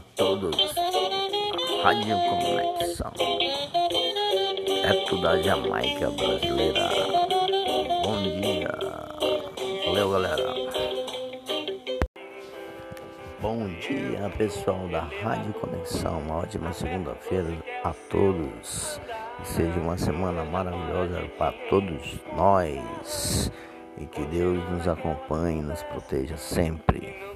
a todos. Rádio Conexão. É da Jamaica brasileira. Bom dia. Valeu, galera. Bom dia, pessoal da Rádio Conexão. Uma ótima segunda-feira a todos. Que seja uma semana maravilhosa para todos nós. E que Deus nos acompanhe e nos proteja sempre.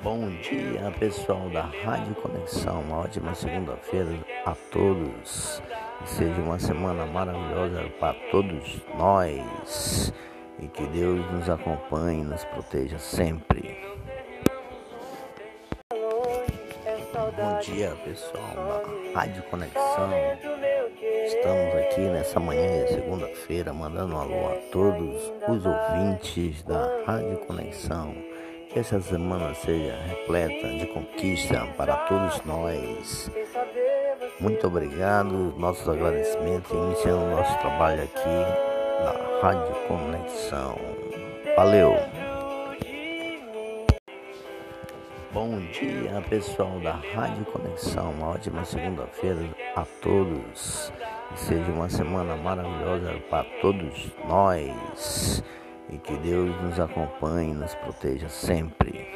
Bom dia, pessoal da Rádio Conexão. Uma ótima segunda-feira a todos. Que seja uma semana maravilhosa para todos nós. E que Deus nos acompanhe e nos proteja sempre. Bom dia, pessoal da Rádio Conexão. Estamos aqui nessa manhã de segunda-feira mandando um alô a todos os ouvintes da Rádio Conexão que essa semana seja repleta de conquista para todos nós. Muito obrigado, nossos agradecimentos, iniciando o nosso trabalho aqui na Rádio Conexão. Valeu! Bom dia, pessoal da Rádio Conexão. Uma ótima segunda-feira a todos. Seja uma semana maravilhosa para todos nós e que Deus nos acompanhe e nos proteja sempre.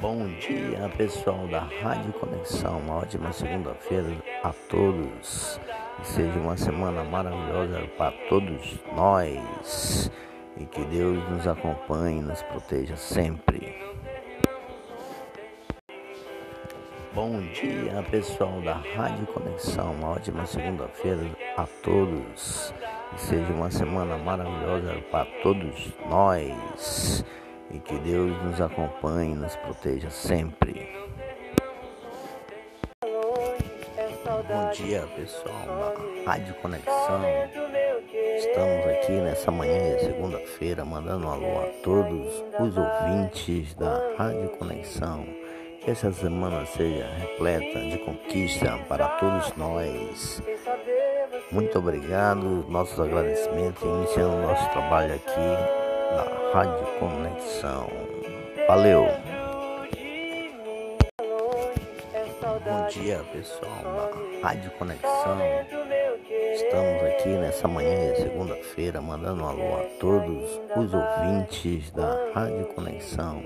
Bom dia, pessoal da Rádio Conexão. Uma ótima segunda-feira a todos. Que seja uma semana maravilhosa para todos nós e que Deus nos acompanhe e nos proteja sempre. Bom dia, pessoal da Rádio Conexão. Uma ótima segunda-feira a todos. Que seja uma semana maravilhosa para todos nós. E que Deus nos acompanhe e nos proteja sempre. Bom dia, pessoal da Rádio Conexão. Estamos aqui nessa manhã de segunda-feira mandando um alô a todos os ouvintes da Rádio Conexão. Que essa semana seja repleta de conquista para todos nós. Muito obrigado, nossos agradecimentos, iniciando nosso trabalho aqui na Rádio Conexão. Valeu! Bom dia, pessoal da Rádio Conexão. Estamos aqui nessa manhã de segunda-feira mandando um alô a todos os ouvintes da Rádio Conexão.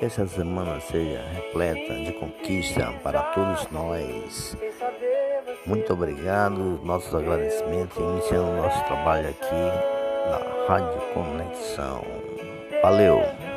Que essa semana seja repleta de conquista para todos nós. Muito obrigado, nossos agradecimentos, iniciando nosso trabalho aqui na Rádio Conexão. Valeu!